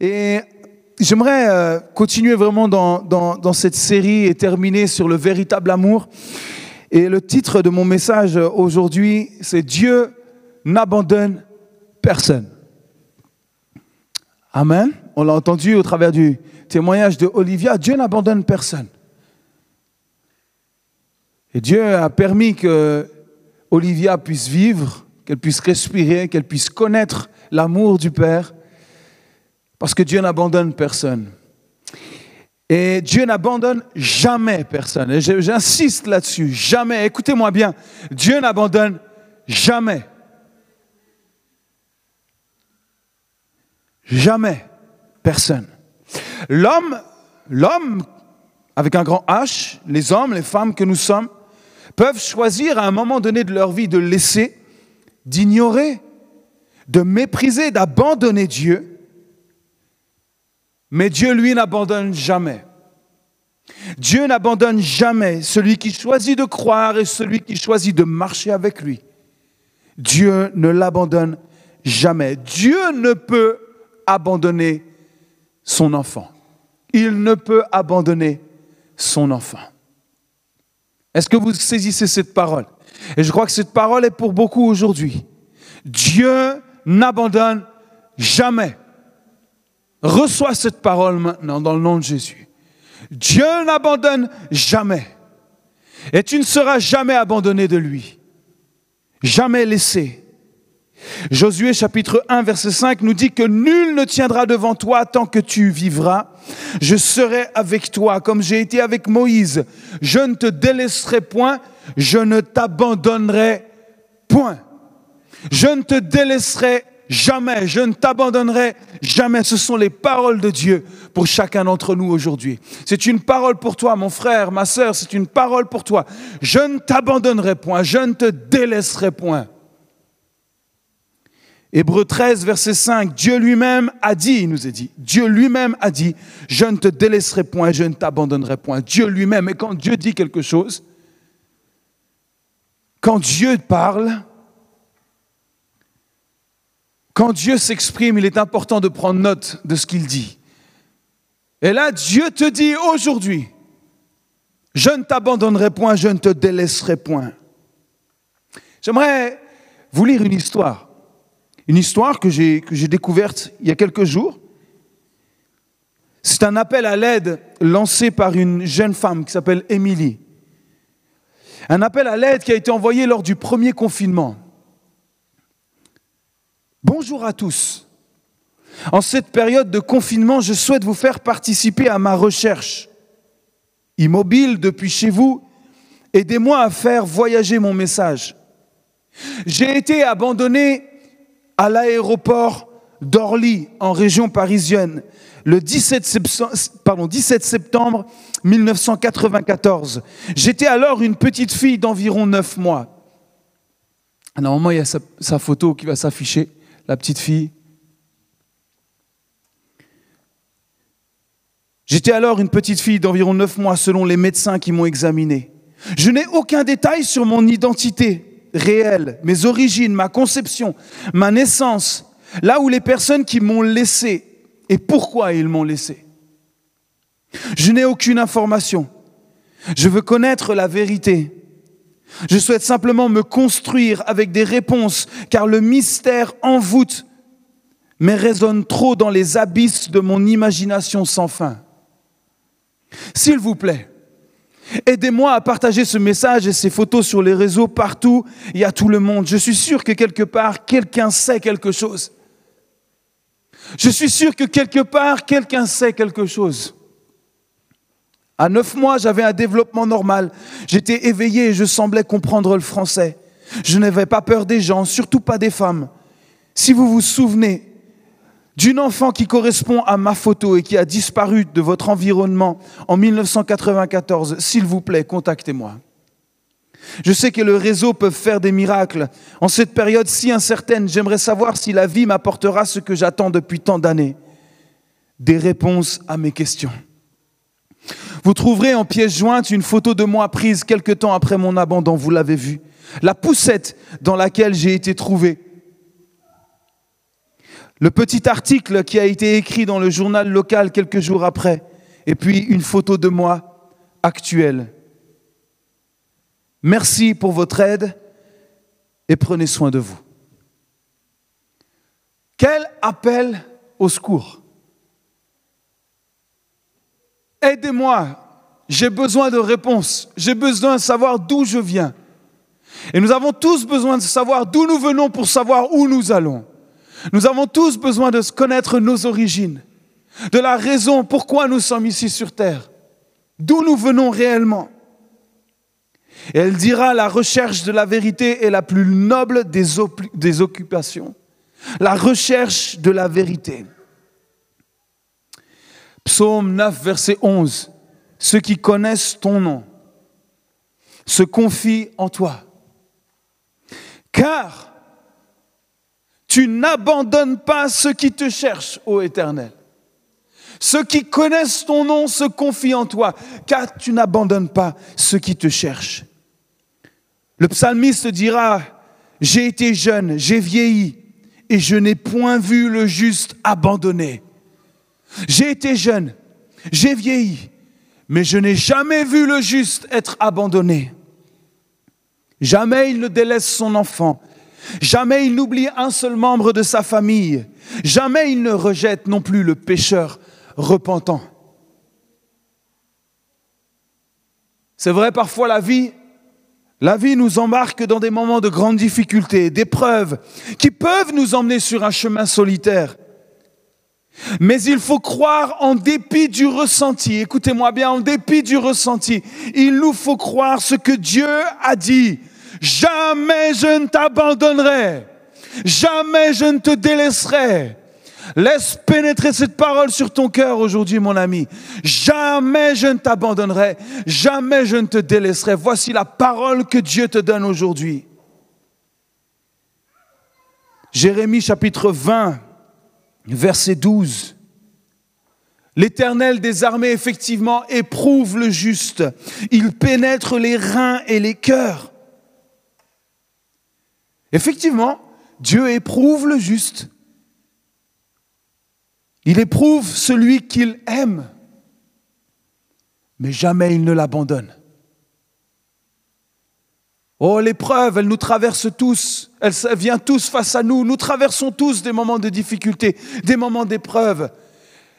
Et j'aimerais euh, continuer vraiment dans, dans, dans, cette série et terminer sur le véritable amour. Et le titre de mon message aujourd'hui, c'est Dieu n'abandonne personne. Amen. On l'a entendu au travers du témoignage de Olivia. Dieu n'abandonne personne. Et Dieu a permis que Olivia puisse vivre, qu'elle puisse respirer, qu'elle puisse connaître l'amour du Père, parce que Dieu n'abandonne personne. Et Dieu n'abandonne jamais personne. Et j'insiste là-dessus, jamais. Écoutez-moi bien, Dieu n'abandonne jamais. Jamais personne. L'homme, l'homme, avec un grand H, les hommes, les femmes que nous sommes, peuvent choisir à un moment donné de leur vie de laisser, d'ignorer, de mépriser, d'abandonner Dieu. Mais Dieu, lui, n'abandonne jamais. Dieu n'abandonne jamais celui qui choisit de croire et celui qui choisit de marcher avec lui. Dieu ne l'abandonne jamais. Dieu ne peut abandonner son enfant. Il ne peut abandonner son enfant. Est-ce que vous saisissez cette parole? Et je crois que cette parole est pour beaucoup aujourd'hui. Dieu n'abandonne jamais. Reçois cette parole maintenant dans le nom de Jésus. Dieu n'abandonne jamais. Et tu ne seras jamais abandonné de lui. Jamais laissé. Josué chapitre 1 verset 5 nous dit que nul ne tiendra devant toi tant que tu vivras. Je serai avec toi comme j'ai été avec Moïse. Je ne te délaisserai point, je ne t'abandonnerai point. Je ne te délaisserai jamais, je ne t'abandonnerai jamais. Ce sont les paroles de Dieu pour chacun d'entre nous aujourd'hui. C'est une parole pour toi, mon frère, ma sœur, c'est une parole pour toi. Je ne t'abandonnerai point, je ne te délaisserai point. Hébreu 13, verset 5, Dieu lui-même a dit, il nous a dit, Dieu lui-même a dit, je ne te délaisserai point, je ne t'abandonnerai point. Dieu lui-même, et quand Dieu dit quelque chose, quand Dieu parle, quand Dieu s'exprime, il est important de prendre note de ce qu'il dit. Et là, Dieu te dit aujourd'hui, je ne t'abandonnerai point, je ne te délaisserai point. J'aimerais vous lire une histoire une histoire que j'ai découverte il y a quelques jours. C'est un appel à l'aide lancé par une jeune femme qui s'appelle Émilie. Un appel à l'aide qui a été envoyé lors du premier confinement. Bonjour à tous. En cette période de confinement, je souhaite vous faire participer à ma recherche. Immobile depuis chez vous, aidez-moi à faire voyager mon message. J'ai été abandonné à l'aéroport d'Orly, en région parisienne, le 17 septembre, pardon, 17 septembre 1994. J'étais alors une petite fille d'environ 9 mois. Normalement, il y a sa photo qui va s'afficher, la petite fille. J'étais alors une petite fille d'environ 9 mois selon les médecins qui m'ont examiné. Je n'ai aucun détail sur mon identité réel, mes origines, ma conception, ma naissance, là où les personnes qui m'ont laissé et pourquoi ils m'ont laissé. Je n'ai aucune information. Je veux connaître la vérité. Je souhaite simplement me construire avec des réponses, car le mystère envoûte, mais résonne trop dans les abysses de mon imagination sans fin. S'il vous plaît, Aidez-moi à partager ce message et ces photos sur les réseaux partout et à tout le monde. Je suis sûr que quelque part, quelqu'un sait quelque chose. Je suis sûr que quelque part, quelqu'un sait quelque chose. À neuf mois, j'avais un développement normal. J'étais éveillé et je semblais comprendre le français. Je n'avais pas peur des gens, surtout pas des femmes. Si vous vous souvenez, d'une enfant qui correspond à ma photo et qui a disparu de votre environnement en 1994, s'il vous plaît, contactez-moi. Je sais que le réseau peut faire des miracles. En cette période si incertaine, j'aimerais savoir si la vie m'apportera ce que j'attends depuis tant d'années, des réponses à mes questions. Vous trouverez en pièce jointe une photo de moi prise quelque temps après mon abandon, vous l'avez vu. La poussette dans laquelle j'ai été trouvé Le petit article qui a été écrit dans le journal local quelques jours après, et puis une photo de moi actuelle. Merci pour votre aide et prenez soin de vous. Quel appel au secours? Aidez-moi, j'ai besoin de réponses, j'ai besoin de savoir d'où je viens. Et nous avons tous besoin de savoir d'où nous venons pour savoir où nous allons. Nous avons tous besoin de connaître nos origines, de la raison pourquoi nous sommes ici sur Terre, d'où nous venons réellement. Et elle dira, la recherche de la vérité est la plus noble des, des occupations. La recherche de la vérité. Psaume 9, verset 11. Ceux qui connaissent ton nom se confient en toi. Car tu n'abandonnes pas ceux qui te cherchent, ô Éternel. Ceux qui connaissent ton nom se confient en toi, car tu n'abandonnes pas ceux qui te cherchent. Le psalmiste dira, j'ai été jeune, j'ai vieilli, et je n'ai point vu le juste abandonné. J'ai été jeune, j'ai vieilli, mais je n'ai jamais vu le juste être abandonné. Jamais il ne délaisse son enfant. Jamais il n'oublie un seul membre de sa famille. Jamais il ne rejette non plus le pécheur repentant. C'est vrai, parfois la vie, la vie nous embarque dans des moments de grande difficulté, d'épreuves, qui peuvent nous emmener sur un chemin solitaire. Mais il faut croire en dépit du ressenti. Écoutez-moi bien, en dépit du ressenti. Il nous faut croire ce que Dieu a dit. Jamais je ne t'abandonnerai. Jamais je ne te délaisserai. Laisse pénétrer cette parole sur ton cœur aujourd'hui, mon ami. Jamais je ne t'abandonnerai. Jamais je ne te délaisserai. Voici la parole que Dieu te donne aujourd'hui. Jérémie chapitre 20, verset 12. L'Éternel des armées, effectivement, éprouve le juste. Il pénètre les reins et les cœurs. Effectivement, Dieu éprouve le juste. Il éprouve celui qu'il aime, mais jamais il ne l'abandonne. Oh, l'épreuve, elle nous traverse tous, elle vient tous face à nous, nous traversons tous des moments de difficulté, des moments d'épreuve.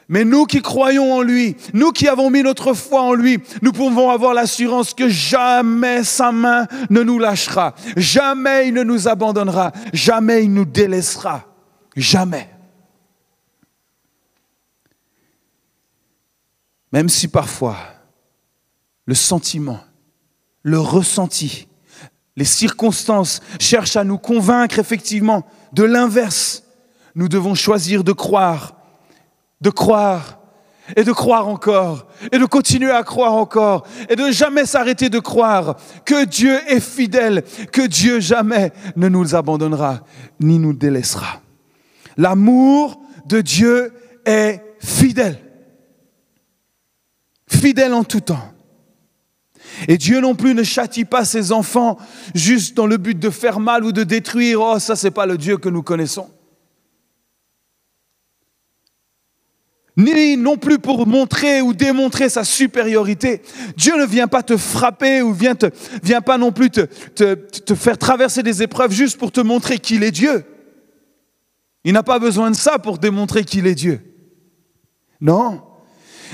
Mais nous qui croyons en lui, nous qui avons mis notre foi en lui, nous pouvons avoir l'assurance que jamais sa main ne nous lâchera, jamais il ne nous abandonnera, jamais il nous délaissera, jamais. Même si parfois le sentiment, le ressenti, les circonstances cherchent à nous convaincre effectivement de l'inverse, nous devons choisir de croire, de croire et de croire encore, et de continuer à croire encore, et de jamais s'arrêter de croire que Dieu est fidèle, que Dieu jamais ne nous abandonnera ni nous délaissera. L'amour de Dieu est fidèle, fidèle en tout temps. Et Dieu non plus ne châtie pas ses enfants juste dans le but de faire mal ou de détruire. Oh, ça, c'est pas le Dieu que nous connaissons. Ni non plus pour montrer ou démontrer sa supériorité. Dieu ne vient pas te frapper ou vient, vient pas non plus te faire traverser des épreuves juste pour te montrer qu'il est Dieu. Il n'a pas besoin de ça pour démontrer qu'il est Dieu. Non.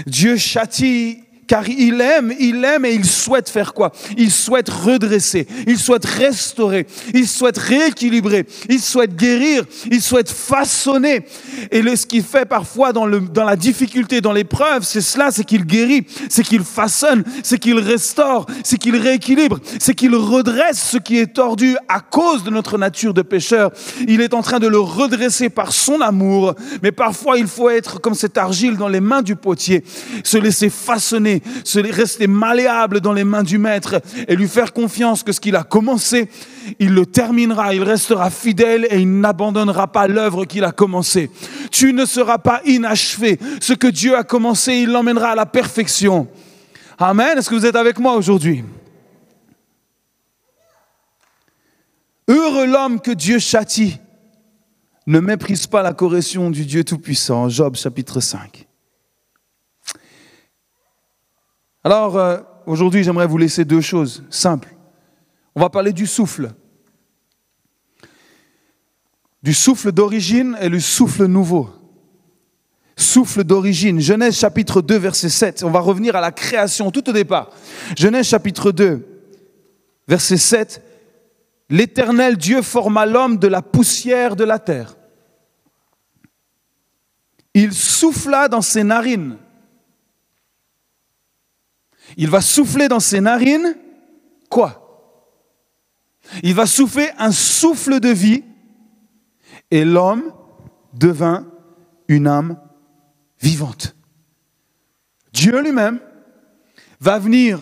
Dieu châtie car il aime, il aime et il souhaite faire quoi? Il souhaite redresser, il souhaite restaurer, il souhaite rééquilibrer, il souhaite guérir, il souhaite façonner. Et ce qu'il fait parfois dans, le, dans la difficulté, dans l'épreuve, c'est cela, c'est qu'il guérit, c'est qu'il façonne, c'est qu'il restaure, c'est qu'il rééquilibre, c'est qu'il redresse ce qui est tordu à cause de notre nature de pécheur. Il est en train de le redresser par son amour, mais parfois il faut être comme cette argile dans les mains du potier, se laisser façonner se rester malléable dans les mains du Maître et lui faire confiance que ce qu'il a commencé, il le terminera, il restera fidèle et il n'abandonnera pas l'œuvre qu'il a commencée. Tu ne seras pas inachevé. Ce que Dieu a commencé, il l'emmènera à la perfection. Amen. Est-ce que vous êtes avec moi aujourd'hui? Heureux l'homme que Dieu châtie ne méprise pas la correction du Dieu Tout-Puissant. Job chapitre 5. Alors, euh, aujourd'hui, j'aimerais vous laisser deux choses simples. On va parler du souffle. Du souffle d'origine et le souffle nouveau. Souffle d'origine. Genèse chapitre 2, verset 7. On va revenir à la création tout au départ. Genèse chapitre 2, verset 7. L'éternel Dieu forma l'homme de la poussière de la terre. Il souffla dans ses narines. Il va souffler dans ses narines quoi? Il va souffler un souffle de vie et l'homme devint une âme vivante. Dieu lui-même va venir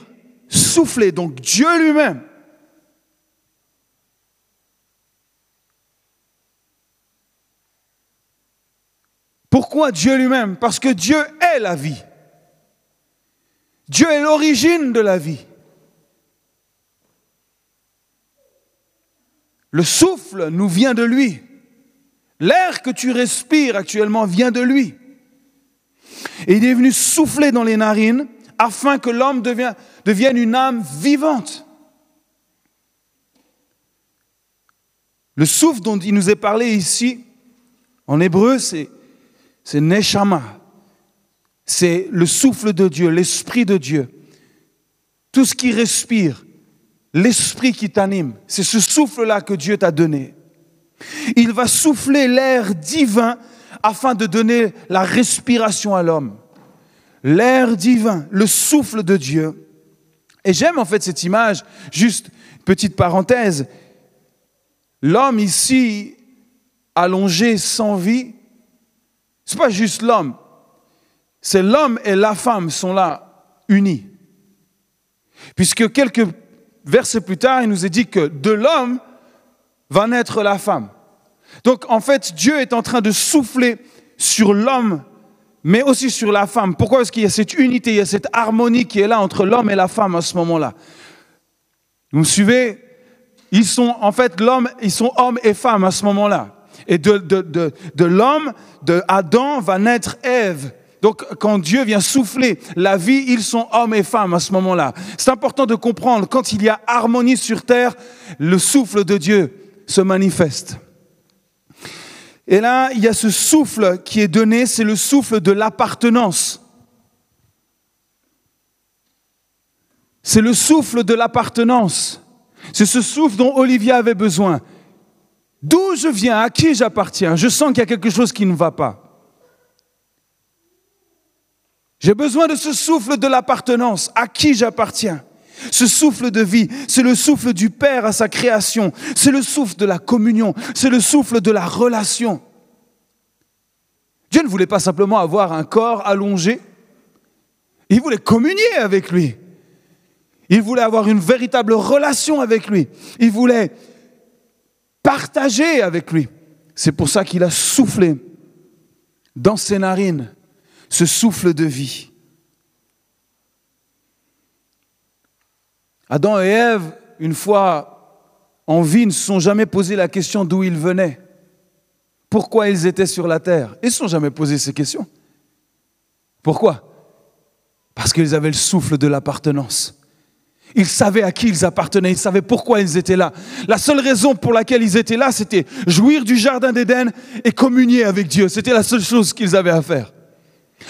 souffler, donc Dieu lui-même Pourquoi Dieu lui-même? Parce que Dieu est la vie. Dieu est l'origine de la vie. Le souffle nous vient de lui. L'air que tu respires actuellement vient de lui. Et il est venu souffler dans les narines afin que l'homme devienne une âme vivante. Le souffle dont il nous est parlé ici, en hébreu, c'est Neshama. C'est le souffle de Dieu, l'esprit de Dieu. Tout ce qui respire, l'esprit qui t'anime, c'est ce souffle-là que Dieu t'a donné. Il va souffler l'air divin afin de donner la respiration à l'homme. L'air divin, le souffle de Dieu. Et j'aime en fait cette image, juste petite parenthèse. L'homme ici, allongé sans vie, ce n'est pas juste l'homme. C'est l'homme et la femme sont là, unis. Puisque quelques versets plus tard, il nous est dit que de l'homme va naître la femme. Donc en fait, Dieu est en train de souffler sur l'homme, mais aussi sur la femme. Pourquoi Parce qu'il y a cette unité, il y a cette harmonie qui est là entre l'homme et la femme à ce moment-là? Vous me suivez? Ils sont en fait l'homme, ils sont hommes et femmes à ce moment-là. Et de, de, l'homme, de Adam, va naître Ève. Donc, quand Dieu vient souffler la vie, ils sont hommes et femmes à ce moment-là. C'est important de comprendre, quand il y a harmonie sur terre, le souffle de Dieu se manifeste. Et là, il y a ce souffle qui est donné, c'est le souffle de l'appartenance. C'est le souffle de l'appartenance. C'est ce souffle dont Olivia avait besoin. D'où je viens, à qui j'appartiens, je sens qu'il y a quelque chose qui ne va pas. J'ai besoin de ce souffle de l'appartenance, à qui j'appartiens. Ce souffle de vie, c'est le souffle du Père à sa création, c'est le souffle de la communion, c'est le souffle de la relation. Dieu ne voulait pas simplement avoir un corps allongé, il voulait communier avec lui. Il voulait avoir une véritable relation avec lui. Il voulait partager avec lui. C'est pour ça qu'il a soufflé dans ses narines ce souffle de vie. Adam et Ève, une fois en vie, ne se sont jamais posé la question d'où ils venaient, pourquoi ils étaient sur la terre. Ils ne se sont jamais posé ces questions. Pourquoi? Parce qu'ils avaient le souffle de l'appartenance. Ils savaient à qui ils appartenaient, ils savaient pourquoi ils étaient là. La seule raison pour laquelle ils étaient là, c'était jouir du jardin d'Éden et communier avec Dieu. C'était la seule chose qu'ils avaient à faire.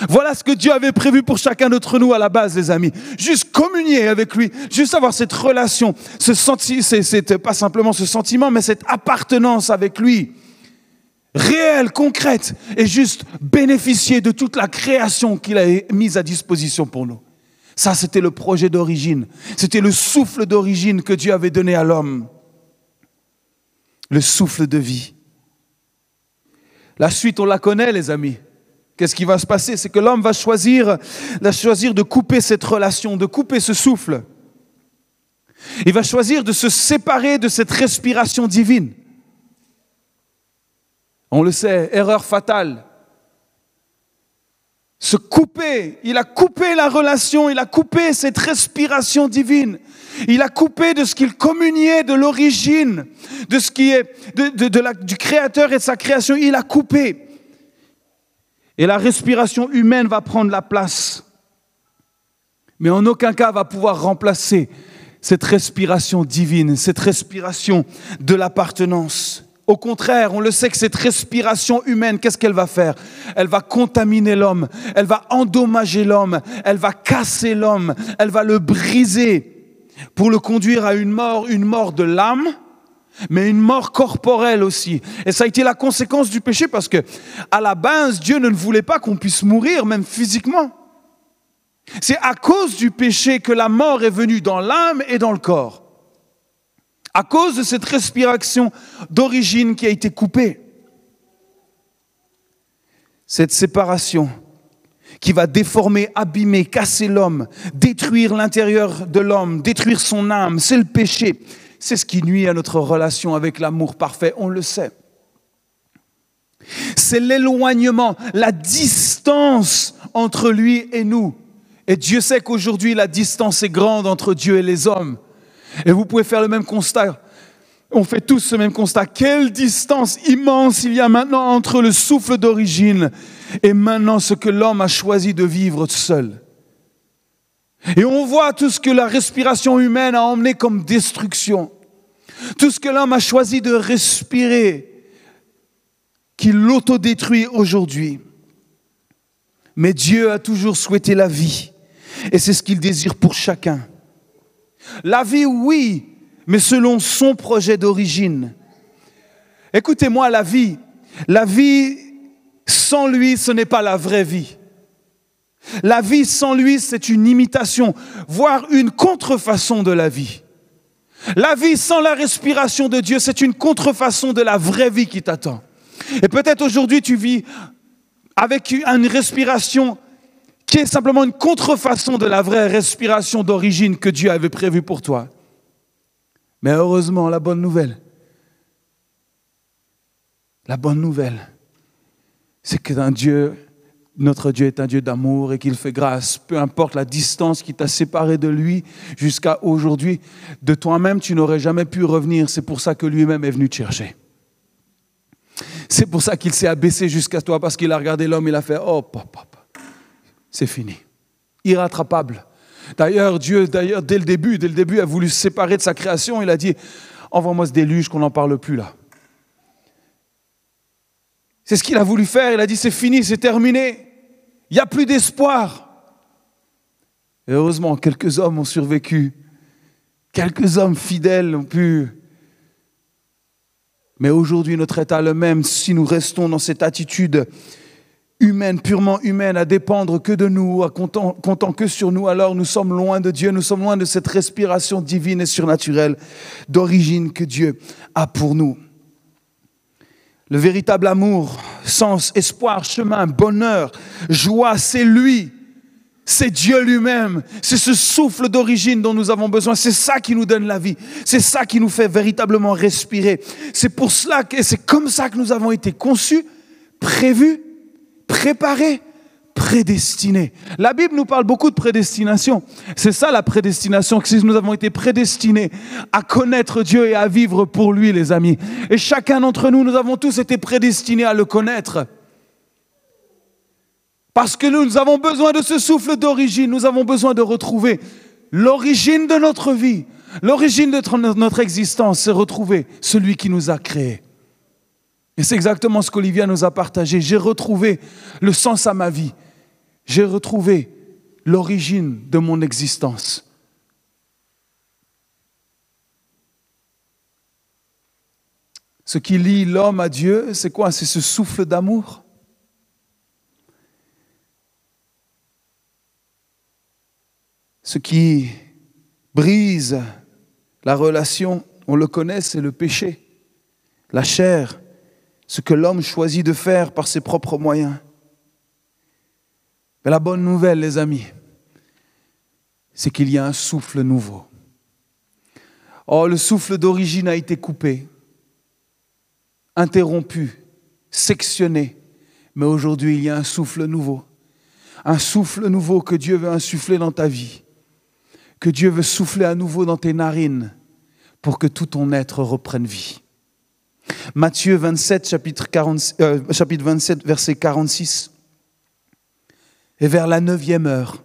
Voilà ce que Dieu avait prévu pour chacun d'entre nous à la base, les amis. Juste communier avec lui, juste avoir cette relation, ce c'est pas simplement ce sentiment, mais cette appartenance avec lui, réelle, concrète, et juste bénéficier de toute la création qu'il a mise à disposition pour nous. Ça, c'était le projet d'origine. C'était le souffle d'origine que Dieu avait donné à l'homme. Le souffle de vie. La suite, on la connaît, les amis. Qu'est-ce qui va se passer? C'est que l'homme va choisir, de couper cette relation, de couper ce souffle. Il va choisir de se séparer de cette respiration divine. On le sait, erreur fatale. se couper. Il a coupé la relation, il a coupé cette respiration divine. Il a coupé de ce qu'il communiait de l'origine, de ce qui est du Créateur et de sa création. Il a coupé. Et la respiration humaine va prendre la place. Mais en aucun cas va pouvoir remplacer cette respiration divine, cette respiration de l'appartenance. Au contraire, on le sait que cette respiration humaine, qu'est-ce qu'elle va faire? Elle va contaminer l'homme, elle va endommager l'homme, elle va casser l'homme, elle va le briser pour le conduire à une mort, une mort de l'âme, mais une mort corporelle aussi. Et ça a été la conséquence du péché parce que à la base, Dieu ne voulait pas qu'on puisse mourir même physiquement. C'est à cause du péché que la mort est venue dans l'âme et dans le corps à cause de cette respiration d'origine qui a été coupée. Cette séparation qui va déformer, abîmer, casser l'homme, détruire l'intérieur de l'homme, détruire son âme, c'est le péché. C'est ce qui nuit à notre relation avec l'amour parfait, on le sait. C'est l'éloignement, la distance entre lui et nous. Et Dieu sait qu'aujourd'hui, la distance est grande entre Dieu et les hommes. Et vous pouvez faire le même constat. On fait tous ce même constat. Quelle distance immense il y a maintenant entre le souffle d'origine et maintenant ce que l'homme a choisi de vivre seul. Et on voit tout ce que la respiration humaine a emmené comme destruction. Tout ce que l'homme a choisi de respirer, qu'il l'autodétruit aujourd'hui. Mais Dieu a toujours souhaité la vie. Et c'est ce qu'il désire pour chacun. La vie, oui, mais selon son projet d'origine. Écoutez-moi, la vie, la vie sans lui, ce n'est pas la vraie vie. La vie sans lui, c'est une imitation, voire une contrefaçon de la vie. La vie sans la respiration de Dieu, c'est une contrefaçon de la vraie vie qui t'attend. Et peut-être aujourd'hui tu vis avec une respiration qui est simplement une contrefaçon de la vraie respiration d'origine que Dieu avait prévue pour toi. Mais heureusement, la bonne nouvelle, la bonne nouvelle, c'est que Dieu, notre Dieu est un Dieu d'amour et qu'il fait grâce. Peu importe la distance qui t'a séparé de lui jusqu'à aujourd'hui, de toi-même, tu n'aurais jamais pu revenir. C'est pour ça que lui-même est venu te chercher. C'est pour ça qu'il s'est abaissé jusqu'à toi parce qu'il a regardé l'homme, il a fait Oh, papa, c'est fini. Irrattrapable. D'ailleurs, Dieu, d'ailleurs, dès le début, dès le début, a voulu se séparer de sa création. Il a dit Envoie-moi ce déluge, qu'on n'en parle plus là. C'est ce qu'il a voulu faire. Il a dit C'est fini, c'est terminé. Il n'y a plus d'espoir. Heureusement, quelques hommes ont survécu. Quelques hommes fidèles ont pu. Mais aujourd'hui, notre état le même. Si nous restons dans cette attitude humaine, purement humaine, à dépendre que de nous, à comptant, que sur nous, alors nous sommes loin de Dieu, nous sommes loin de cette respiration divine et surnaturelle d'origine que Dieu a pour nous. Le véritable amour, sens, espoir, chemin, bonheur, joie, c'est lui. C'est Dieu lui-même. C'est ce souffle d'origine dont nous avons besoin. C'est ça qui nous donne la vie. C'est ça qui nous fait véritablement respirer. C'est pour cela que c'est comme ça que nous avons été conçus, prévus préparé, prédestiné. La Bible nous parle beaucoup de prédestination. C'est ça la prédestination, que nous avons été prédestinés à connaître Dieu et à vivre pour lui, les amis. Et chacun d'entre nous, nous avons tous été prédestinés à le connaître. Parce que nous avons besoin de ce souffle d'origine, nous avons besoin de retrouver l'origine de notre vie, l'origine de notre existence, c'est retrouver celui qui nous a créés. Et c'est exactement ce qu'Olivia nous a partagé. J'ai retrouvé le sens à ma vie. J'ai retrouvé l'origine de mon existence. Ce qui lie l'homme à Dieu, c'est quoi? C'est ce souffle d'amour? Ce qui brise la relation, on le connaît, c'est le péché, la chair, ce que l'homme choisit de faire par ses propres moyens. Mais la bonne nouvelle, les amis, c'est qu'il y a un souffle nouveau. Oh, le souffle d'origine a été coupé, interrompu, sectionné, mais aujourd'hui il y a un souffle nouveau. Un souffle nouveau que Dieu veut insuffler dans ta vie. Que Dieu veut souffler à nouveau dans tes narines pour que tout ton être reprenne vie. Matthieu 27, chapitre, 40, euh, chapitre 27, verset 46. Et vers la neuvième heure,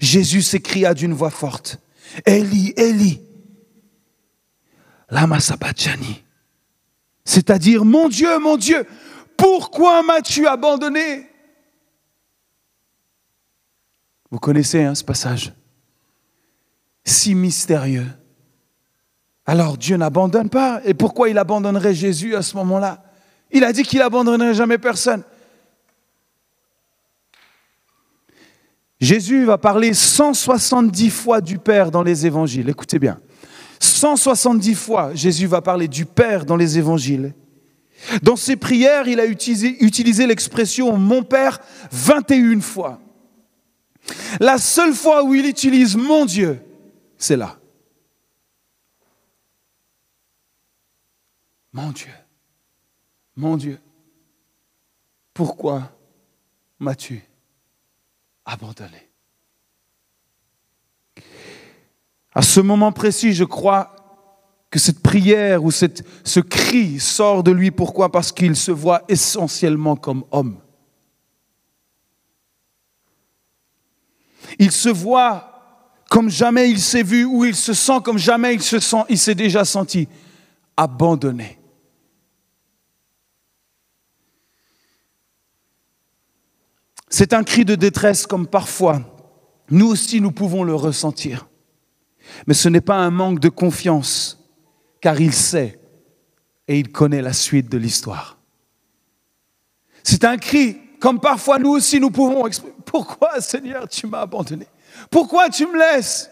Jésus s'écria d'une voix forte, Eli, Eli, lama sabachthani. C'est-à-dire, mon Dieu, mon Dieu, pourquoi m'as-tu abandonné? Vous connaissez hein, ce passage Si mystérieux. Alors Dieu n'abandonne pas. Et pourquoi il abandonnerait Jésus à ce moment-là? Il a dit qu'il abandonnerait jamais personne. Jésus va parler 170 fois du Père dans les évangiles. Écoutez bien. 170 fois, Jésus va parler du Père dans les évangiles. Dans ses prières, il a utilisé, l'expression mon Père 21 fois. La seule fois où il utilise mon Dieu, c'est là. Mon Dieu, mon Dieu, pourquoi m'as-tu abandonné À ce moment précis, je crois que cette prière ou ce cri sort de lui. Pourquoi? Parce qu'il se voit essentiellement comme homme. Il se voit comme jamais il s'est vu ou il se sent comme jamais il se sent, il s'est déjà senti abandonné. C'est un cri de détresse comme parfois nous aussi nous pouvons le ressentir. Mais ce n'est pas un manque de confiance, car il sait et il connaît la suite de l'histoire. C'est un cri comme parfois nous aussi nous pouvons exprimer. Pourquoi Seigneur tu m'as abandonné? Pourquoi tu me laisses?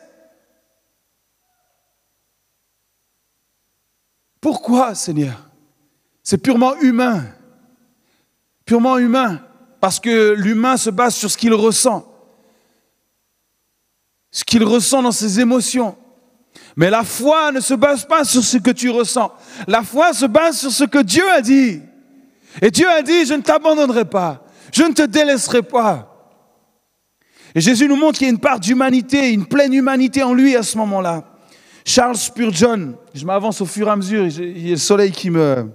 Pourquoi Seigneur? C'est purement humain. Purement humain parce que l'humain se base sur ce qu'il ressent, ce qu'il ressent dans ses émotions. Mais la foi ne se base pas sur ce que tu ressens. La foi se base sur ce que Dieu a dit. Et Dieu a dit, je ne t'abandonnerai pas, je ne te délaisserai pas. Et Jésus nous montre qu'il y a une part d'humanité, une pleine humanité en lui à ce moment-là. Charles Spurgeon, je m'avance au fur et à mesure, il y a le soleil qui me,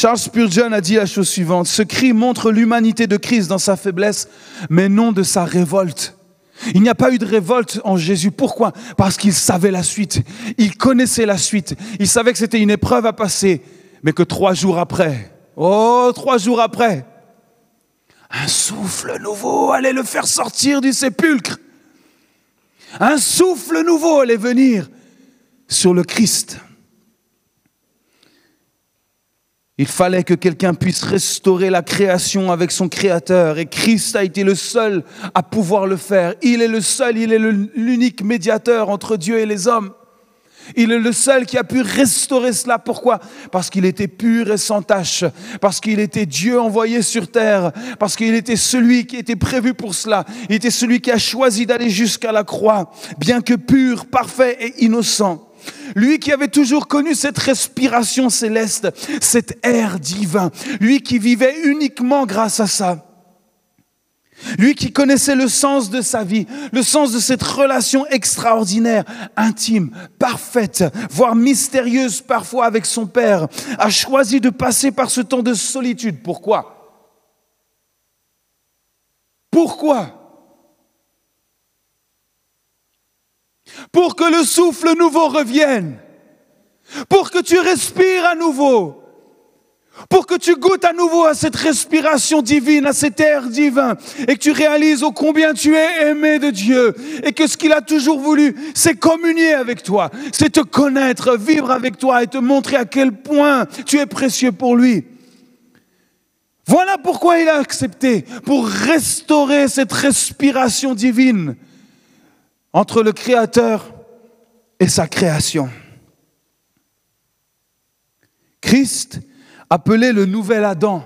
Charles Spurgeon a dit la chose suivante, ce cri montre l'humanité de Christ dans sa faiblesse, mais non de sa révolte. Il n'y a pas eu de révolte en Jésus. Pourquoi? Parce qu'il savait la suite. Il connaissait la suite. Il savait que c'était une épreuve à passer, mais que trois jours après, oh, trois jours après, un souffle nouveau allait le faire sortir du sépulcre. Un souffle nouveau allait venir sur le Christ. Il fallait que quelqu'un puisse restaurer la création avec son créateur et Christ a été le seul à pouvoir le faire. Il est le seul, il est l'unique médiateur entre Dieu et les hommes. Il est le seul qui a pu restaurer cela. Pourquoi? Parce qu'il était pur et sans tache, parce qu'il était Dieu envoyé sur terre, parce qu'il était celui qui était prévu pour cela. Il était celui qui a choisi d'aller jusqu'à la croix, bien que pur, parfait et innocent. Lui qui avait toujours connu cette respiration céleste, cet air divin. Lui qui vivait uniquement grâce à ça. Lui qui connaissait le sens de sa vie, le sens de cette relation extraordinaire, intime, parfaite, voire mystérieuse parfois avec son Père, a choisi de passer par ce temps de solitude. Pourquoi? Pourquoi? Pour que le souffle nouveau revienne, pour que tu respires à nouveau, pour que tu goûtes à nouveau à cette respiration divine, à cet air divin, et que tu réalises au combien tu es aimé de Dieu, et que ce qu'il a toujours voulu, c'est communier avec toi, c'est te connaître, vivre avec toi, et te montrer à quel point tu es précieux pour lui. Voilà pourquoi il a accepté, pour restaurer cette respiration divine entre le Créateur et sa création. Christ, appelé le nouvel Adam,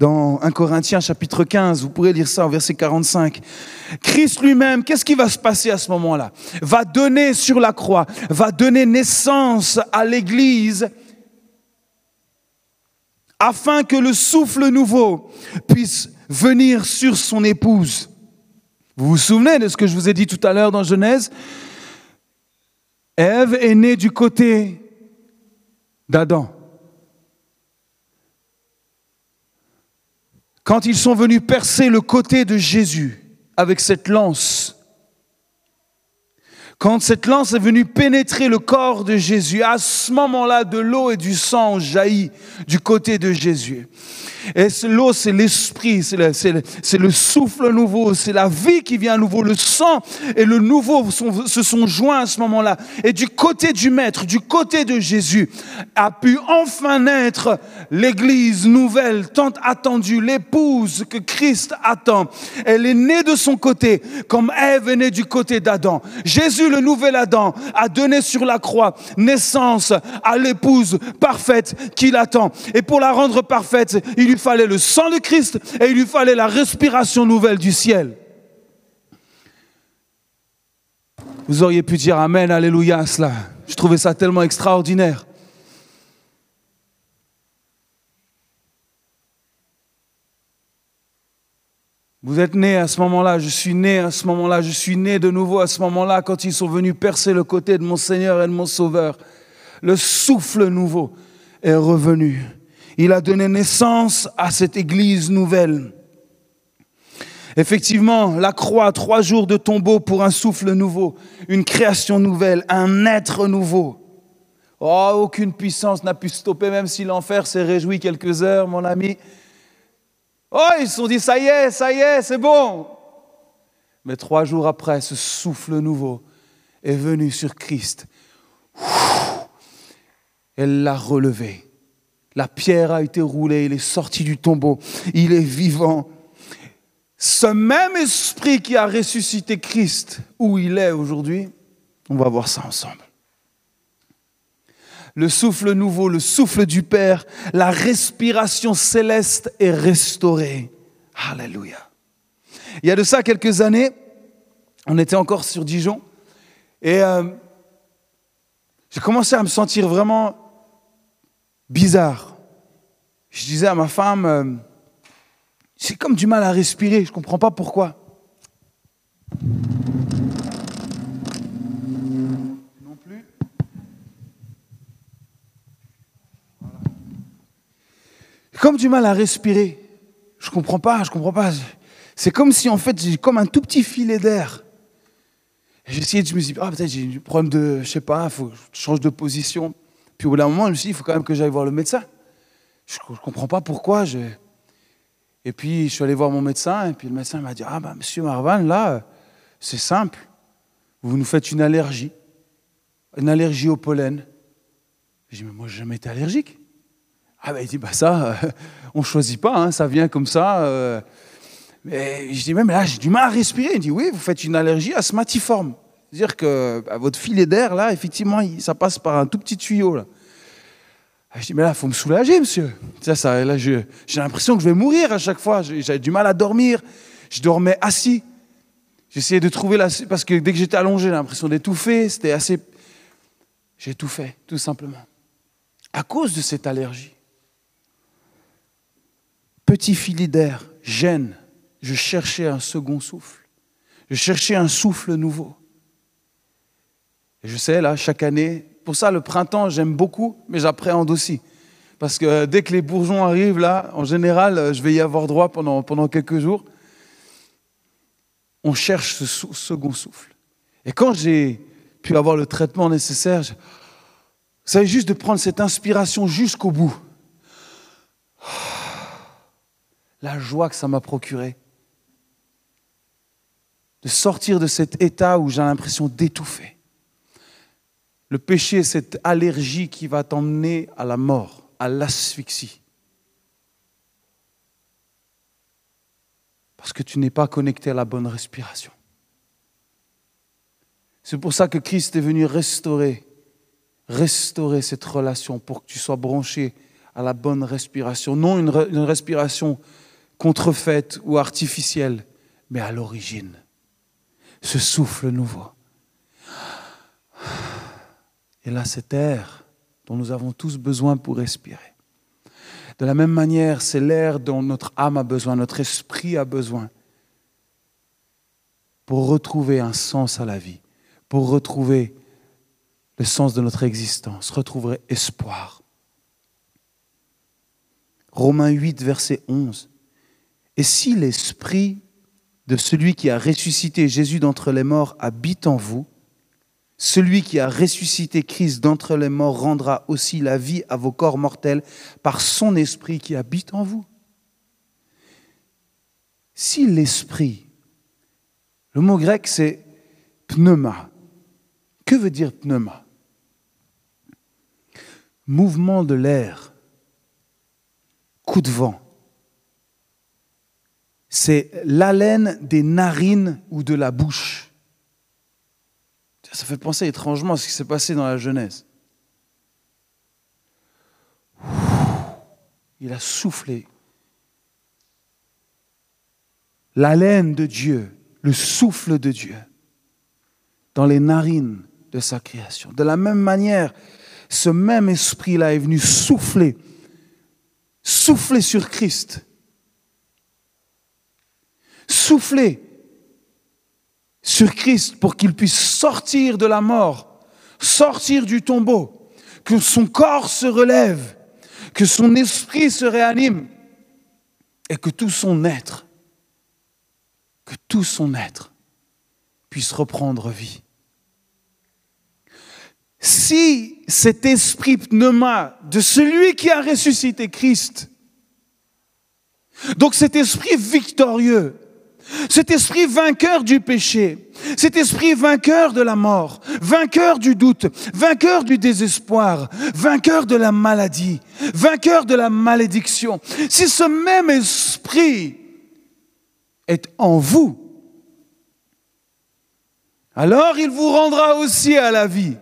dans 1 Corinthiens chapitre 15, vous pourrez lire ça au verset 45. Christ lui-même, qu'est-ce qui va se passer à ce moment-là? Va donner sur la croix, va donner naissance à l'Église afin que le souffle nouveau puisse venir sur son épouse. Vous vous souvenez de ce que je vous ai dit tout à l'heure dans Genèse? Ève est née du côté d'Adam. Quand ils sont venus percer le côté de Jésus avec cette lance, quand cette lance est venue pénétrer le corps de Jésus, à ce moment-là, de l'eau et du sang jaillit du côté de Jésus. Et l'eau, c'est l'esprit, c'est le, souffle nouveau, c'est la vie qui vient à nouveau. Le sang et le nouveau se sont joints à ce moment-là. Et du côté du Maître, du côté de Jésus, a pu enfin naître l'Église nouvelle, tant attendue, l'épouse que Christ attend. Elle est née de son côté, comme Ève est née du côté d'Adam. Jésus, le nouvel Adam, a donné sur la croix naissance à l'épouse parfaite qu'il attend. Et pour la rendre parfaite, il lui fallait le sang de Christ et il lui fallait la respiration nouvelle du ciel. Vous auriez pu dire Amen, Alléluia à cela. Je trouvais ça tellement extraordinaire. Vous êtes né à ce moment-là, je suis né à ce moment-là, je suis né de nouveau à ce moment-là quand ils sont venus percer le côté de mon Seigneur et de mon Sauveur. Le souffle nouveau est revenu il a donné naissance à cette Église nouvelle. Effectivement, la croix, trois jours de tombeau pour un souffle nouveau, une création nouvelle, un être nouveau. Oh, aucune puissance n'a pu stopper, même si l'enfer s'est réjoui quelques heures, mon ami. Oh, ils se sont dit, ça y est, ça y est, c'est bon. Mais trois jours après, ce souffle nouveau est venu sur Christ. Elle l'a relevé. La pierre a été roulée, il est sorti du tombeau, il est vivant. Ce même esprit qui a ressuscité Christ, où il est aujourd'hui, on va voir ça ensemble. Le souffle nouveau, le souffle du Père, la respiration céleste est restaurée. Alléluia. Il y a de ça quelques années, on était encore sur Dijon, et euh, j'ai commencé à me sentir vraiment bizarre. Je disais à ma femme, euh, c'est comme du mal à respirer, je ne comprends pas pourquoi. Non plus. Comme du mal à respirer. Je ne comprends pas, je ne comprends pas. C'est comme si en fait j'ai comme un tout petit filet d'air. J'ai essayé, je me suis dit, ah, peut-être j'ai un problème de, je sais pas, faut que change de position. Puis au bout d'un moment, je me suis dit, il faut quand même que j'aille voir le médecin. Je ne comprends pas pourquoi. Et puis, je suis allé voir mon médecin, et puis le médecin m'a dit, ah ben, monsieur Marvan, là, c'est simple. Vous nous faites une allergie. Une allergie au pollen. J'ai dit, mais moi, je n'ai jamais été allergique. Ah ben, il dit, bah ça, on ne choisit pas, hein, ça vient comme ça. Euh. Mais je dis, même là, j'ai du mal à respirer. Il dit, oui, vous faites une allergie asthmatiforme. C'est-à-dire que bah, votre filet d'air, là, effectivement, ça passe par un tout petit tuyau. Là. Ah, je dis, mais là, il faut me soulager, monsieur. Ça, ça, là, j'ai l'impression que je vais mourir à chaque fois. J'avais du mal à dormir. Je dormais assis. J'essayais de trouver la... Parce que dès que j'étais allongé, j'ai l'impression d'étouffer. C'était assez... J'ai tout fait, tout simplement. À cause de cette allergie. Petit filet d'air, gêne. Je cherchais un second souffle. Je cherchais un souffle nouveau. Et je sais, là, chaque année, pour ça, le printemps, j'aime beaucoup, mais j'appréhende aussi. Parce que dès que les bourgeons arrivent, là, en général, je vais y avoir droit pendant, quelques jours. On cherche ce second souffle. Et quand j'ai pu avoir le traitement nécessaire, ça juste de prendre cette inspiration jusqu'au bout. La joie que ça m'a procuré. De sortir de cet état où j'ai l'impression d'étouffer. Le péché cette allergie qui va t'emmener à la mort, à l'asphyxie. Parce que tu n'es pas connecté à la bonne respiration. C'est pour ça que Christ est venu restaurer, restaurer cette relation pour que tu sois branché à la bonne respiration. Non une, une respiration contrefaite ou artificielle, mais à l'origine. Ce souffle nouveau. Et là, cet air dont nous avons tous besoin pour respirer. De la même manière, c'est l'air dont notre âme a besoin, notre esprit a besoin pour retrouver un sens à la vie, pour retrouver le sens de notre existence, retrouver espoir. Romains 8, verset 11. Et si l'esprit de celui qui a ressuscité Jésus d'entre les morts habite en vous, celui qui a ressuscité Christ d'entre les morts rendra aussi la vie à vos corps mortels par son esprit qui habite en vous. Si l'esprit, le mot grec c'est pneuma. Que veut dire pneuma? Mouvement de l'air, coup de vent. C'est l'haleine des narines ou de la bouche. Ça fait penser étrangement à ce qui s'est passé dans la Genèse. Il a soufflé. L'haleine de Dieu, le souffle de Dieu dans les narines de sa création. De la même manière, ce même esprit-là est venu souffler, souffler sur Christ, souffler sur Christ pour qu'il puisse sortir de la mort, sortir du tombeau, que son corps se relève, que son esprit se réanime et que tout son être, que tout son être puisse reprendre vie. Si cet esprit pneuma de celui qui a ressuscité Christ, donc cet esprit victorieux, cet esprit vainqueur du péché, cet esprit vainqueur de la mort, vainqueur du doute, vainqueur du désespoir, vainqueur de la maladie, vainqueur de la malédiction, si ce même esprit est en vous, alors il vous rendra aussi à la vie.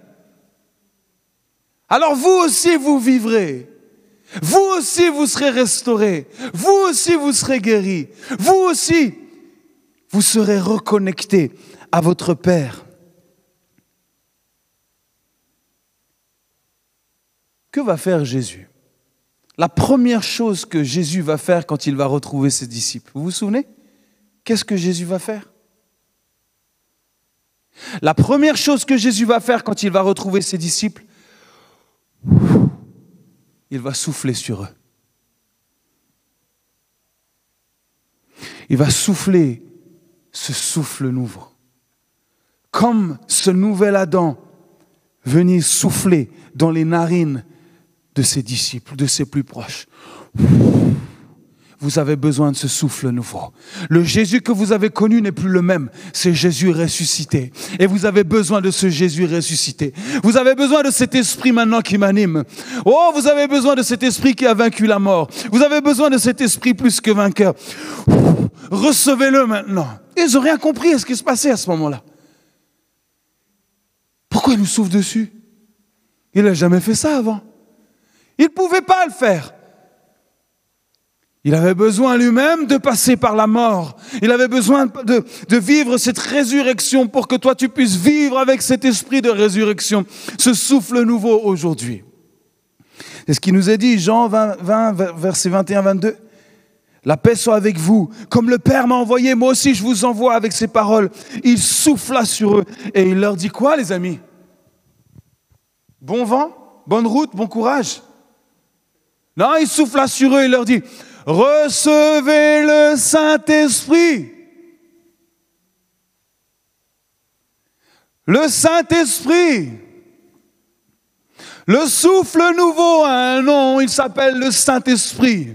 Alors vous aussi vous vivrez. Vous aussi vous serez restaurés. Vous aussi vous serez guéris. Vous aussi vous serez reconnecté à votre Père. Que va faire Jésus? La première chose que Jésus va faire quand il va retrouver ses disciples, vous vous souvenez? Qu'est-ce que Jésus va faire? La première chose que Jésus va faire quand il va retrouver ses disciples, il va souffler sur eux. Il va souffler ce souffle nouveau. Comme ce nouvel Adam venait souffler dans les narines de ses disciples, de ses plus proches. Vous avez besoin de ce souffle nouveau. Le Jésus que vous avez connu n'est plus le même. C'est Jésus ressuscité. Et vous avez besoin de ce Jésus ressuscité. Vous avez besoin de cet esprit maintenant qui m'anime. Oh, vous avez besoin de cet esprit qui a vaincu la mort. Vous avez besoin de cet esprit plus que vainqueur. Recevez-le maintenant. Ils n'ont rien compris à ce qui se passait à ce moment-là. Pourquoi il nous souffle dessus? Il n'a jamais fait ça avant. Il ne pouvait pas le faire. Il avait besoin lui-même de passer par la mort. Il avait besoin de, vivre cette résurrection pour que toi tu puisses vivre avec cet esprit de résurrection, ce souffle nouveau aujourd'hui. C'est ce qui nous est dit, Jean 20, 20 verset 21-22. La paix soit avec vous. Comme le Père m'a envoyé, moi aussi je vous envoie avec ces paroles. Il souffla sur eux et il leur dit quoi, les amis? Bon vent, bonne route, bon courage. Non, il souffla sur eux et leur dit, recevez le Saint-Esprit. Le Saint-Esprit. Le souffle nouveau a un nom, il s'appelle le Saint-Esprit.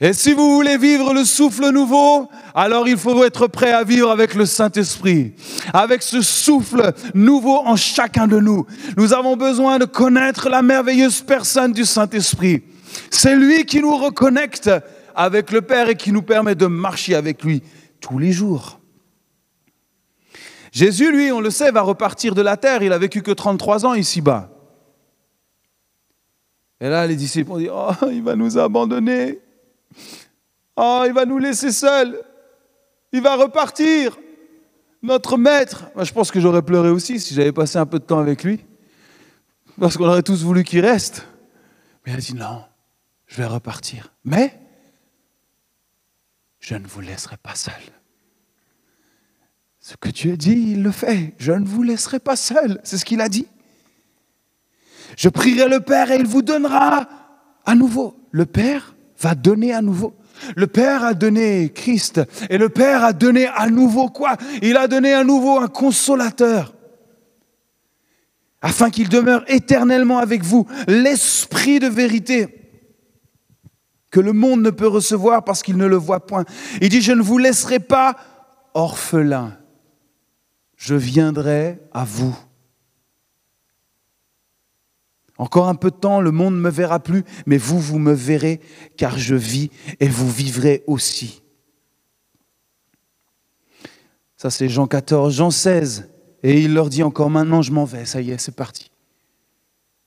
Et si vous voulez vivre le souffle nouveau, alors il faut être prêt à vivre avec le Saint-Esprit, avec ce souffle nouveau en chacun de nous. Nous avons besoin de connaître la merveilleuse personne du Saint-Esprit. C'est lui qui nous reconnecte avec le Père et qui nous permet de marcher avec lui tous les jours. Jésus, lui, on le sait, va repartir de la terre. Il a vécu que 33 ans ici-bas. Et là, les disciples ont dit, oh, il va nous abandonner. Oh, il va nous laisser seuls. Il va repartir. Notre maître. Je pense que j'aurais pleuré aussi si j'avais passé un peu de temps avec lui. Parce qu'on aurait tous voulu qu'il reste. Mais il a dit non. Je vais repartir. Mais je ne vous laisserai pas seul. Ce que Dieu dit, il le fait. Je ne vous laisserai pas seul. C'est ce qu'il a dit. Je prierai le Père et il vous donnera à nouveau. Le Père va donner à nouveau. Le Père a donné Christ et le Père a donné à nouveau quoi? Il a donné à nouveau un consolateur afin qu'il demeure éternellement avec vous, l'esprit de vérité que le monde ne peut recevoir parce qu'il ne le voit point. Il dit, je ne vous laisserai pas orphelin, je viendrai à vous. Encore un peu de temps, le monde ne me verra plus, mais vous, vous me verrez, car je vis et vous vivrez aussi. Ça, c'est Jean 14, Jean 16. Et il leur dit encore maintenant, je m'en vais, ça y est, c'est parti.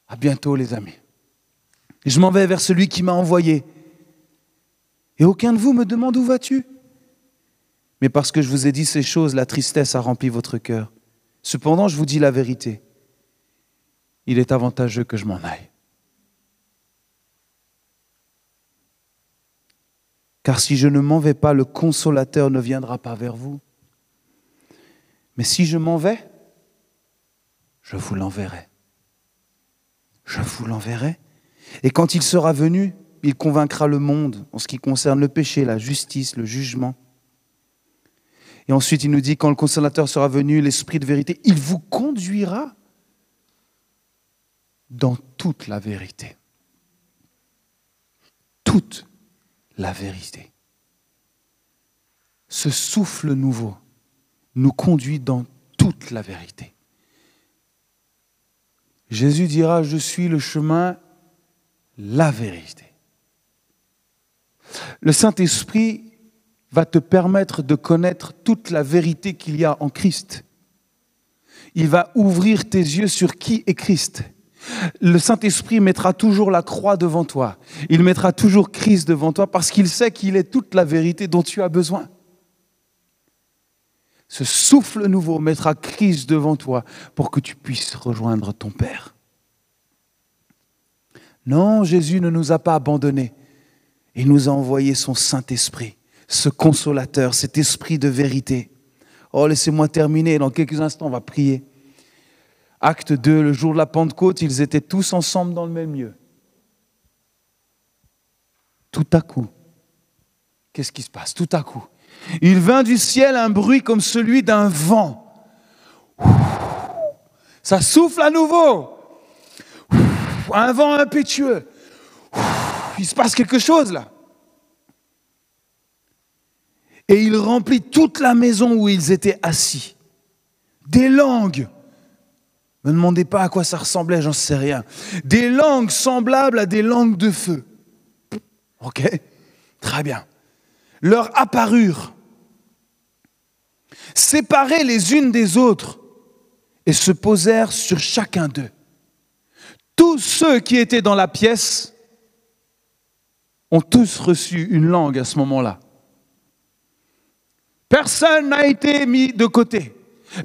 À bientôt, les amis. Je m'en vais vers celui qui m'a envoyé. Et aucun de vous me demande où vas-tu Mais parce que je vous ai dit ces choses, la tristesse a rempli votre cœur. Cependant, je vous dis la vérité. Il est avantageux que je m'en aille. Car si je ne m'en vais pas, le consolateur ne viendra pas vers vous. Mais si je m'en vais, je vous l'enverrai. Je vous l'enverrai. Et quand il sera venu, il convaincra le monde en ce qui concerne le péché, la justice, le jugement. Et ensuite, il nous dit, quand le consolateur sera venu, l'Esprit de vérité, il vous conduira dans toute la vérité. Toute la vérité. Ce souffle nouveau nous conduit dans toute la vérité. Jésus dira, je suis le chemin, la vérité. Le Saint-Esprit va te permettre de connaître toute la vérité qu'il y a en Christ. Il va ouvrir tes yeux sur qui est Christ. Le Saint-Esprit mettra toujours la croix devant toi. Il mettra toujours Christ devant toi parce qu'il sait qu'il est toute la vérité dont tu as besoin. Ce souffle nouveau mettra Christ devant toi pour que tu puisses rejoindre ton Père. Non, Jésus ne nous a pas abandonnés. Il nous a envoyé son Saint-Esprit, ce consolateur, cet esprit de vérité. Oh, laissez-moi terminer. Dans quelques instants, on va prier. Acte 2, le jour de la Pentecôte, ils étaient tous ensemble dans le même lieu. Tout à coup, qu'est-ce qui se passe? Tout à coup, il vint du ciel un bruit comme celui d'un vent. Ça souffle à nouveau. Un vent impétueux il se passe quelque chose là. Et il remplit toute la maison où ils étaient assis. Des langues. Ne me demandez pas à quoi ça ressemblait, j'en sais rien. Des langues semblables à des langues de feu. Ok? Très bien. Leur apparurent, séparées les unes des autres, et se posèrent sur chacun d'eux. Tous ceux qui étaient dans la pièce ont tous reçu une langue à ce moment-là. Personne n'a été mis de côté.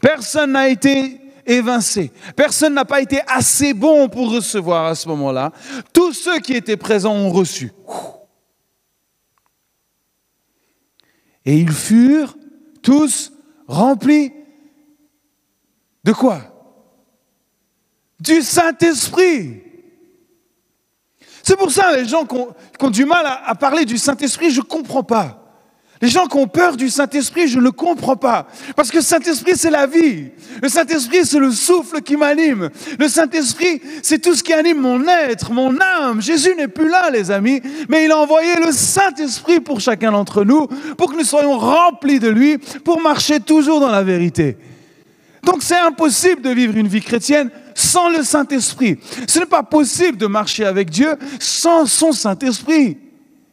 Personne n'a été évincé. Personne n'a pas été assez bon pour recevoir à ce moment-là. Tous ceux qui étaient présents ont reçu. Et ils furent tous remplis de quoi? Du Saint-Esprit. C'est pour ça, les gens qui ont, du mal à, parler du Saint-Esprit, je ne comprends pas. Les gens qui ont peur du Saint-Esprit, je ne comprends pas. Parce que le Saint-Esprit, c'est la vie. Le Saint-Esprit, c'est le souffle qui m'anime. Le Saint-Esprit, c'est tout ce qui anime mon être, mon âme. Jésus n'est plus là, les amis, mais il a envoyé le Saint-Esprit pour chacun d'entre nous, pour que nous soyons remplis de lui, pour marcher toujours dans la vérité. Donc c'est impossible de vivre une vie chrétienne sans le Saint-Esprit. Ce n'est pas possible de marcher avec Dieu sans son Saint-Esprit.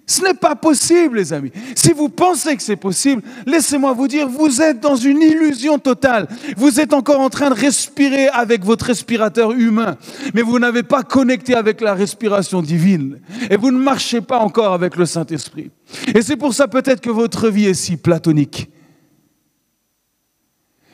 Ce n'est pas possible, les amis. Si vous pensez que c'est possible, laissez-moi vous dire, vous êtes dans une illusion totale. Vous êtes encore en train de respirer avec votre respirateur humain, mais vous n'avez pas connecté avec la respiration divine. Et vous ne marchez pas encore avec le Saint-Esprit. Et c'est pour ça peut-être que votre vie est si platonique.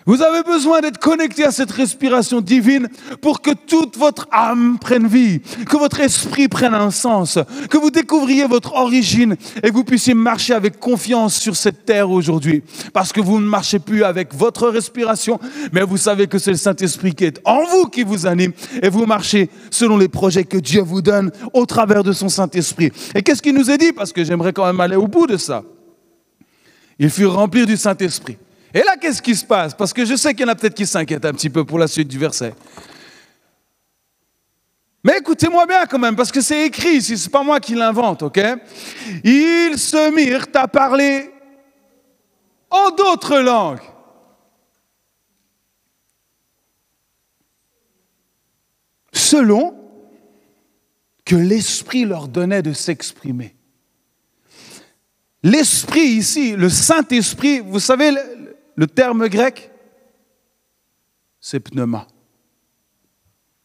Vous avez besoin d'être connecté à cette respiration divine pour que toute votre âme prenne vie, que votre esprit prenne un sens, que vous découvriez votre origine et que vous puissiez marcher avec confiance sur cette terre aujourd'hui. Parce que vous ne marchez plus avec votre respiration, mais vous savez que c'est le Saint-Esprit qui est en vous qui vous anime et vous marchez selon les projets que Dieu vous donne au travers de son Saint-Esprit. Et qu'est-ce qu'il nous est dit? Parce que j'aimerais quand même aller au bout de ça. Il fut rempli du Saint-Esprit. Et là, qu'est-ce qui se passe? Parce que je sais qu'il y en a peut-être qui s'inquiètent un petit peu pour la suite du verset. Mais écoutez-moi bien quand même, parce que c'est écrit ici, c'est pas moi qui l'invente, ok? Ils se mirent à parler en d'autres langues. Selon que l'Esprit leur donnait de s'exprimer. L'Esprit ici, le Saint-Esprit, vous savez, le terme grec, c'est pneuma.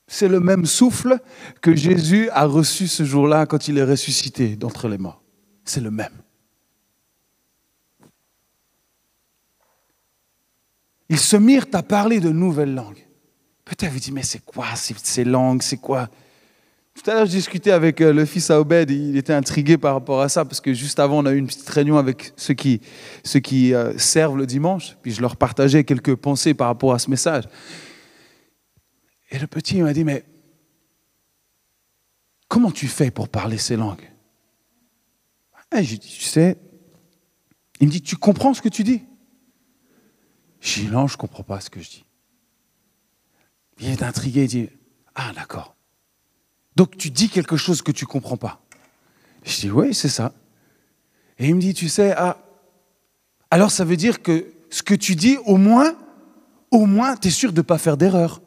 C'est le même souffle que Jésus a reçu ce jour-là quand il est ressuscité d'entre les morts. C'est le même. Ils se mirent à parler de nouvelles langues. Peut-être vous dites, mais c'est quoi ces langues? C'est quoi? Tout à l'heure, je discutais avec euh, le fils à Obed, il était intrigué par rapport à ça, parce que juste avant, on a eu une petite réunion avec ceux qui, euh, servent le dimanche, puis je leur partageais quelques pensées par rapport à ce message. Et le petit m'a dit, mais comment tu fais pour parler ces langues? Et Je dis, tu sais, il me dit, tu comprends ce que tu dis? Je dis, non, je ne comprends pas ce que je dis. Il est intrigué, il dit, ah d'accord. Donc tu dis quelque chose que tu ne comprends pas. Je dis, oui, c'est ça. Et il me dit, tu sais, ah, alors ça veut dire que ce que tu dis, au moins, au moins, tu es sûr de ne pas faire d'erreur.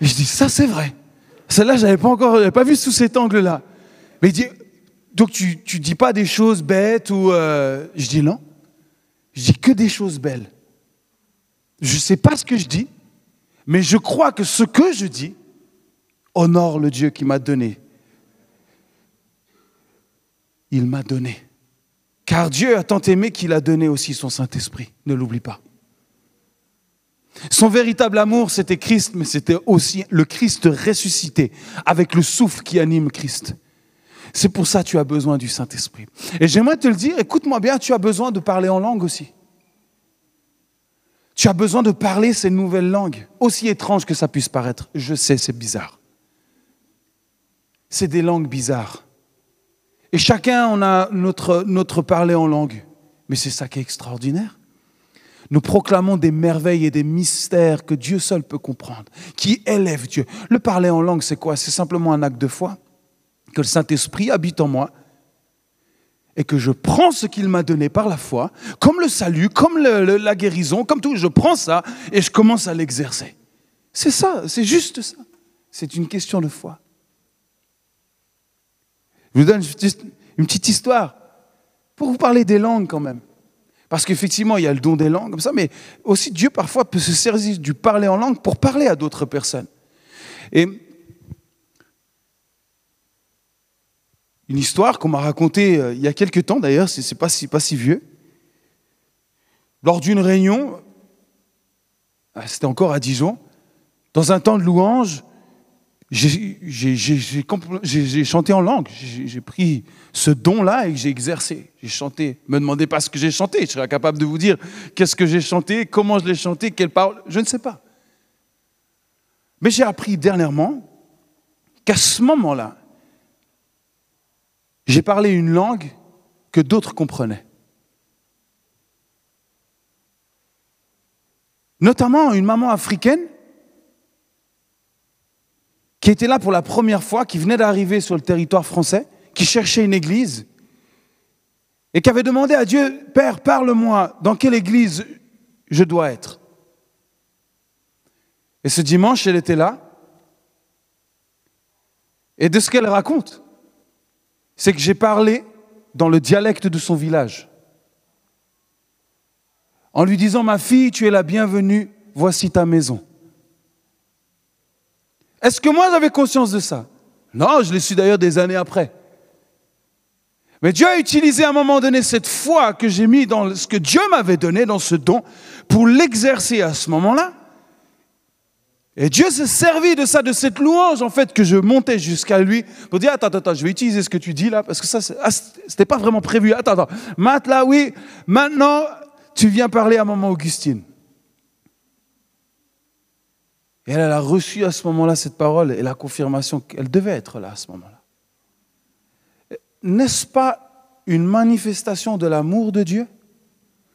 Et je dis, ça c'est vrai. Celle-là, je n'avais pas encore, pas vu sous cet angle-là. Mais il dit, donc tu ne dis pas des choses bêtes ou... Euh, je dis non. Je dis que des choses belles. Je ne sais pas ce que je dis, mais je crois que ce que je dis, honore le Dieu qui m'a donné. Il m'a donné. Car Dieu a tant aimé qu'il a donné aussi son Saint-Esprit. Ne l'oublie pas. Son véritable amour, c'était Christ, mais c'était aussi le Christ ressuscité, avec le souffle qui anime Christ. C'est pour ça que tu as besoin du Saint-Esprit. Et j'aimerais te le dire, écoute-moi bien, tu as besoin de parler en langue aussi. Tu as besoin de parler ces nouvelles langues, aussi étranges que ça puisse paraître. Je sais, c'est bizarre c'est des langues bizarres. Et chacun, on a notre, notre parler en langue. Mais c'est ça qui est extraordinaire. Nous proclamons des merveilles et des mystères que Dieu seul peut comprendre, qui élèvent Dieu. Le parler en langue, c'est quoi? C'est simplement un acte de foi, que le Saint-Esprit habite en moi et que je prends ce qu'il m'a donné par la foi, comme le salut, comme la guérison, comme tout, je prends ça et je commence à l'exercer. C'est ça, c'est juste ça. C'est une question de foi. Je vous donne une petite histoire pour vous parler des langues quand même. Parce qu'effectivement, il y a le don des langues comme ça, mais aussi Dieu parfois peut se servir du parler en langue pour parler à d'autres personnes. Et une histoire qu'on m'a racontée euh, il y a quelques temps d'ailleurs, c'est pas si, pas si vieux. Lors d'une réunion, ah, c'était encore à Dijon, dans un temps de louange, j'ai chanté en langue. J'ai pris ce don-là et j'ai exercé. J'ai chanté. Ne me demandez pas ce que j'ai chanté. Je serais capable de vous dire qu'est-ce que j'ai chanté, comment je l'ai chanté, quelle parole. Je ne sais pas. Mais j'ai appris dernièrement qu'à ce moment-là, j'ai parlé une langue que d'autres comprenaient. Notamment une maman africaine qui était là pour la première fois, qui venait d'arriver sur le territoire français, qui cherchait une église, et qui avait demandé à Dieu, Père, parle-moi, dans quelle église je dois être? Et ce dimanche, elle était là, et de ce qu'elle raconte, c'est que j'ai parlé dans le dialecte de son village, en lui disant, ma fille, tu es la bienvenue, voici ta maison. Est-ce que moi j'avais conscience de ça? Non, je l'ai su d'ailleurs des années après. Mais Dieu a utilisé à un moment donné cette foi que j'ai mis dans ce que Dieu m'avait donné, dans ce don, pour l'exercer à ce moment-là. Et Dieu s'est servi de ça, de cette louange, en fait, que je montais jusqu'à lui pour dire, attends, attends, je vais utiliser ce que tu dis là, parce que ça, ah, c'était pas vraiment prévu. Attends, attends. Matt, là, oui, maintenant, tu viens parler à maman Augustine. Et elle, elle a reçu à ce moment-là cette parole et la confirmation qu'elle devait être là à ce moment-là. N'est-ce pas une manifestation de l'amour de Dieu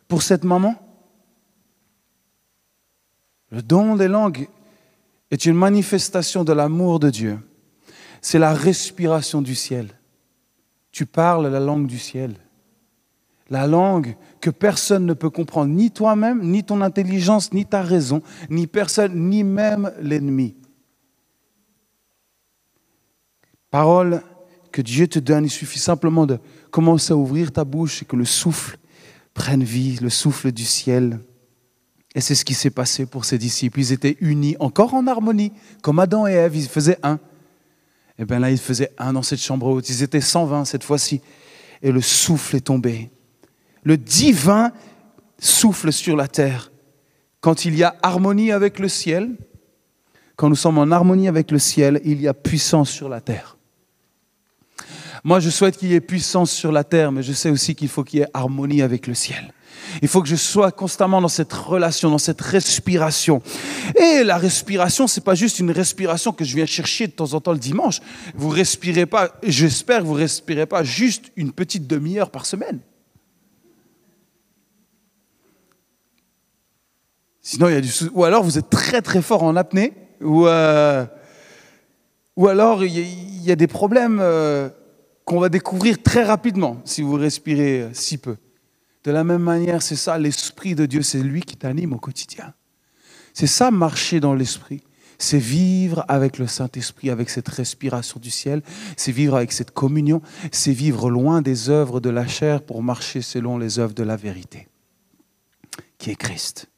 pour cette maman? Le don des langues est une manifestation de l'amour de Dieu. C'est la respiration du ciel. Tu parles la langue du ciel. La langue que personne ne peut comprendre, ni toi-même, ni ton intelligence, ni ta raison, ni personne, ni même l'ennemi. Parole que Dieu te donne, il suffit simplement de commencer à ouvrir ta bouche et que le souffle prenne vie, le souffle du ciel. Et c'est ce qui s'est passé pour ces disciples. Ils étaient unis, encore en harmonie, comme Adam et Ève, ils faisaient un. Et bien là, ils faisaient un dans cette chambre haute. Ils étaient 120 cette fois-ci. Et le souffle est tombé. Le divin souffle sur la terre. Quand il y a harmonie avec le ciel, quand nous sommes en harmonie avec le ciel, il y a puissance sur la terre. Moi, je souhaite qu'il y ait puissance sur la terre, mais je sais aussi qu'il faut qu'il y ait harmonie avec le ciel. Il faut que je sois constamment dans cette relation, dans cette respiration. Et la respiration, c'est pas juste une respiration que je viens chercher de temps en temps le dimanche. Vous respirez pas, j'espère que vous respirez pas juste une petite demi-heure par semaine. Sinon, il y a du ou alors vous êtes très très fort en apnée, ou euh, ou alors il y, a des problèmes euh, qu'on va découvrir très rapidement si vous respirez si peu. De la même manière, c'est ça, l'Esprit de Dieu, c'est lui qui t'anime au quotidien. C'est ça, marcher dans l'Esprit. C'est vivre avec le Saint-Esprit, avec cette respiration du ciel. C'est vivre avec cette communion. C'est vivre loin des œuvres de la chair pour marcher selon les œuvres de la vérité, qui est Christ.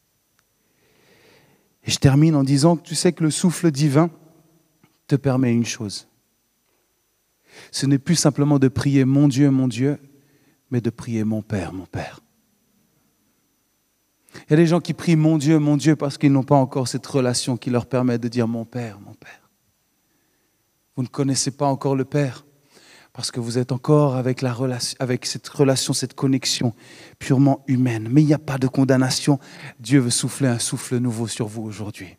Et je termine en disant que tu sais que le souffle divin te permet une chose. Ce n'est plus simplement de prier mon Dieu, mon Dieu, mais de prier mon Père, mon Père. Il y a des gens qui prient mon Dieu, mon Dieu, parce qu'ils n'ont pas encore cette relation qui leur permet de dire mon Père, mon Père. Vous ne connaissez pas encore le Père parce que vous êtes encore avec, la relation, avec cette relation, cette connexion purement humaine. Mais il n'y a pas de condamnation. Dieu veut souffler un souffle nouveau sur vous aujourd'hui.